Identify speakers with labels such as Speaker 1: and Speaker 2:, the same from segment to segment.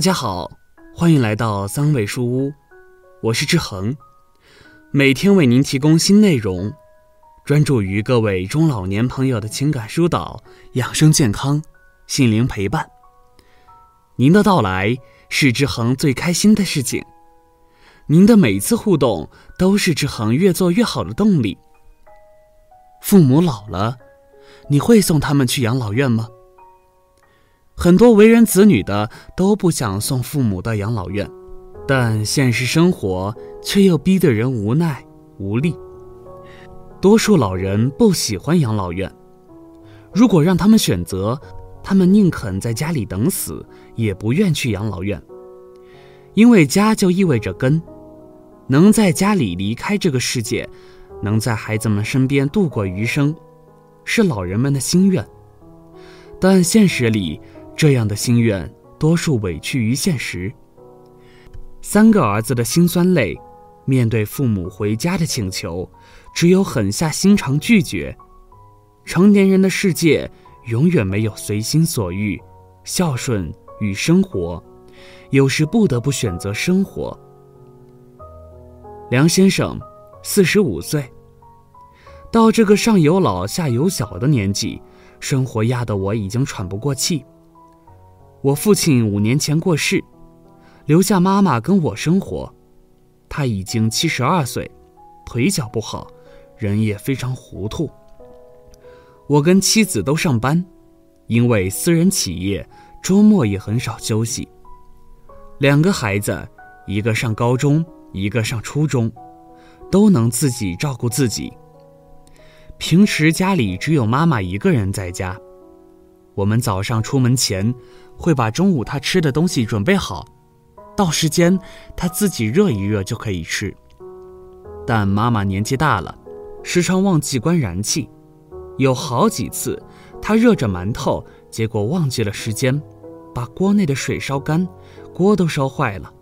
Speaker 1: 大家好，欢迎来到三味书屋，我是志恒，每天为您提供新内容，专注于各位中老年朋友的情感疏导、养生健康、心灵陪伴。您的到来是志恒最开心的事情，您的每次互动都是志恒越做越好的动力。父母老了，你会送他们去养老院吗？很多为人子女的都不想送父母到养老院，但现实生活却又逼得人无奈无力。多数老人不喜欢养老院，如果让他们选择，他们宁肯在家里等死，也不愿去养老院。因为家就意味着根，能在家里离开这个世界，能在孩子们身边度过余生，是老人们的心愿。但现实里，这样的心愿，多数委屈于现实。三个儿子的辛酸泪，面对父母回家的请求，只有狠下心肠拒绝。成年人的世界，永远没有随心所欲，孝顺与生活，有时不得不选择生活。梁先生，四十五岁，到这个上有老下有小的年纪，生活压得我已经喘不过气。我父亲五年前过世，留下妈妈跟我生活。他已经七十二岁，腿脚不好，人也非常糊涂。我跟妻子都上班，因为私人企业，周末也很少休息。两个孩子，一个上高中，一个上初中，都能自己照顾自己。平时家里只有妈妈一个人在家。我们早上出门前，会把中午他吃的东西准备好，到时间他自己热一热就可以吃。但妈妈年纪大了，时常忘记关燃气，有好几次她热着馒头，结果忘记了时间，把锅内的水烧干，锅都烧坏了。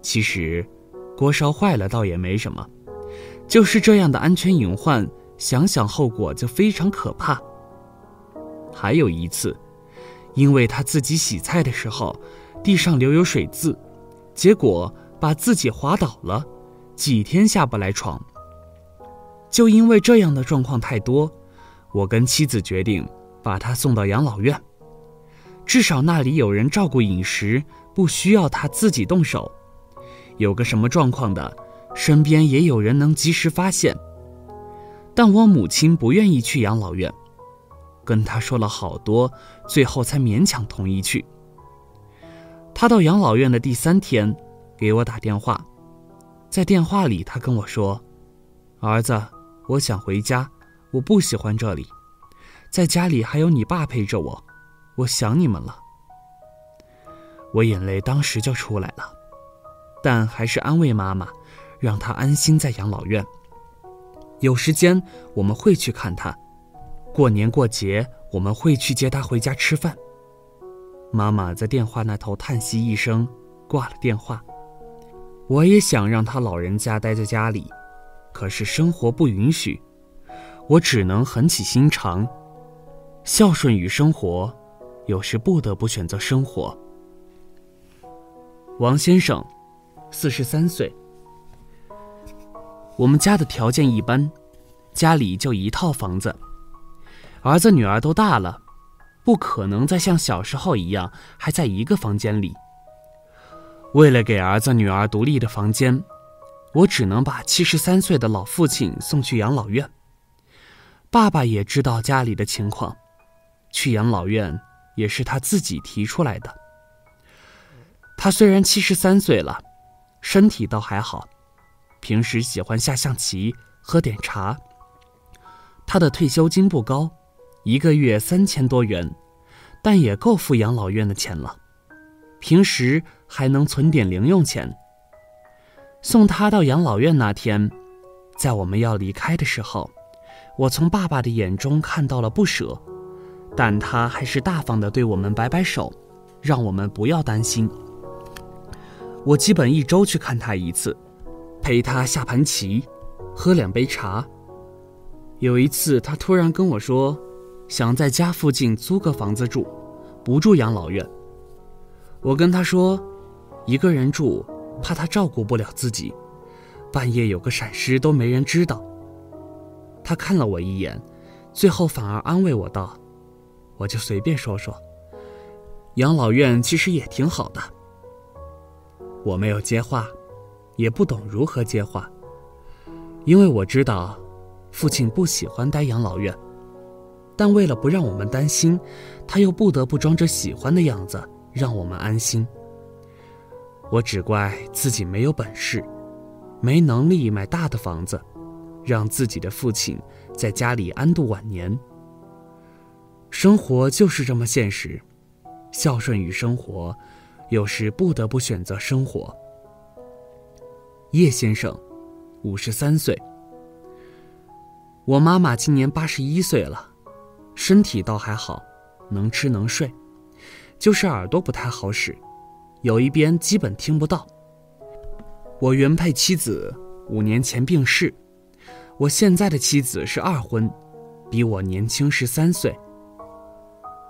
Speaker 1: 其实，锅烧坏了倒也没什么，就是这样的安全隐患，想想后果就非常可怕。还有一次，因为他自己洗菜的时候，地上留有水渍，结果把自己滑倒了，几天下不来床。就因为这样的状况太多，我跟妻子决定把他送到养老院，至少那里有人照顾饮食，不需要他自己动手。有个什么状况的，身边也有人能及时发现。但我母亲不愿意去养老院。跟他说了好多，最后才勉强同意去。他到养老院的第三天，给我打电话，在电话里他跟我说：“儿子，我想回家，我不喜欢这里，在家里还有你爸陪着我，我想你们了。”我眼泪当时就出来了，但还是安慰妈妈，让她安心在养老院。有时间我们会去看他。过年过节，我们会去接他回家吃饭。妈妈在电话那头叹息一声，挂了电话。我也想让他老人家待在家里，可是生活不允许，我只能狠起心肠。孝顺与生活，有时不得不选择生活。王先生，四十三岁。我们家的条件一般，家里就一套房子。儿子女儿都大了，不可能再像小时候一样还在一个房间里。为了给儿子女儿独立的房间，我只能把七十三岁的老父亲送去养老院。爸爸也知道家里的情况，去养老院也是他自己提出来的。他虽然七十三岁了，身体倒还好，平时喜欢下象棋、喝点茶。他的退休金不高。一个月三千多元，但也够付养老院的钱了。平时还能存点零用钱。送他到养老院那天，在我们要离开的时候，我从爸爸的眼中看到了不舍，但他还是大方的对我们摆摆手，让我们不要担心。我基本一周去看他一次，陪他下盘棋，喝两杯茶。有一次，他突然跟我说。想在家附近租个房子住，不住养老院。我跟他说，一个人住，怕他照顾不了自己，半夜有个闪失都没人知道。他看了我一眼，最后反而安慰我道：“我就随便说说，养老院其实也挺好的。”我没有接话，也不懂如何接话，因为我知道，父亲不喜欢待养老院，但为了不让我们担心，他又不得不装着喜欢的样子让我们安心。我只怪自己没有本事，没能力买大的房子。让自己的父亲在家里安度晚年。生活就是这么现实，孝顺与生活，有时不得不选择生活。叶先生，五十三岁。我妈妈今年八十一岁了，身体倒还好，能吃能睡，就是耳朵不太好使，有一边基本听不到。我原配妻子五年前病逝。我现在的妻子是二婚，比我年轻十三岁。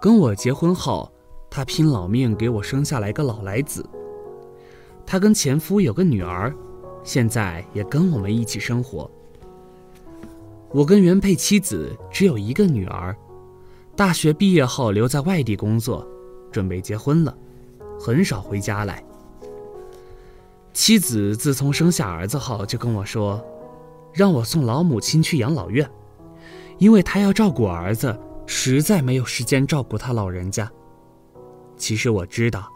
Speaker 1: 跟我结婚后，她拼老命给我生下来个老来子。她跟前夫有个女儿，现在也跟我们一起生活。我跟原配妻子只有一个女儿，大学毕业后留在外地工作，准备结婚了，很少回家来。妻子自从生下儿子后，就跟我说。让我送老母亲去养老院，因为她要照顾儿子，实在没有时间照顾他老人家。其实我知道，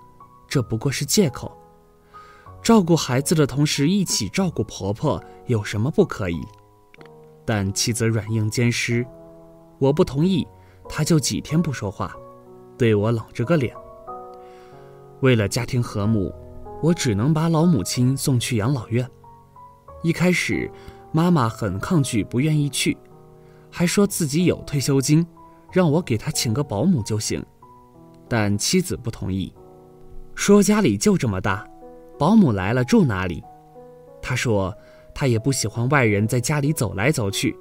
Speaker 1: 这不过是借口。照顾孩子的同时一起照顾婆婆有什么不可以？但妻子软硬兼施，我不同意，他就几天不说话，对我冷着个脸。为了家庭和睦，我只能把老母亲送去养老院。一开始。妈妈很抗拒，不愿意去，还说自己有退休金，让我给她请个保姆就行。但妻子不同意，说家里就这么大，保姆来了住哪里？她说她也不喜欢外人在家里走来走去，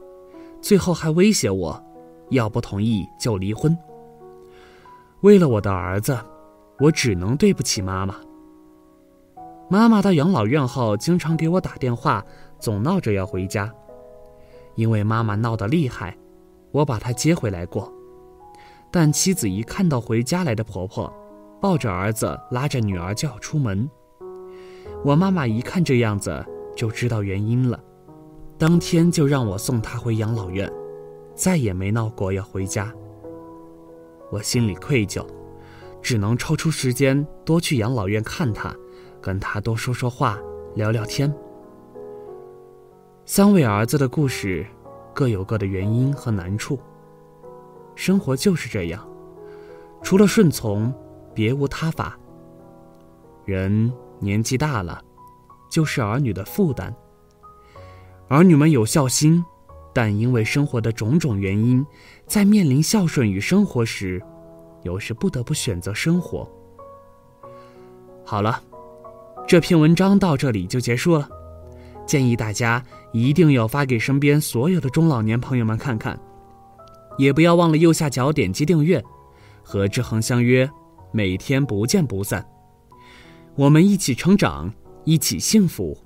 Speaker 1: 最后还威胁我，要不同意就离婚。为了我的儿子，我只能对不起妈妈。妈妈到养老院后，经常给我打电话。总闹着要回家，因为妈妈闹得厉害，我把她接回来过。但妻子一看到回家来的婆婆，抱着儿子拉着女儿就要出门，我妈妈一看这样子就知道原因了，当天就让我送她回养老院，再也没闹过要回家。我心里愧疚，只能抽出时间多去养老院看他，跟他多说说话，聊聊天。三位儿子的故事，各有各的原因和难处。生活就是这样，除了顺从，别无他法。人年纪大了，就是儿女的负担。儿女们有孝心，但因为生活的种种原因，在面临孝顺与生活时，有时不得不选择生活。好了，这篇文章到这里就结束了。建议大家一定要发给身边所有的中老年朋友们看看，也不要忘了右下角点击订阅，和志恒相约，每天不见不散。我们一起成长，一起幸福。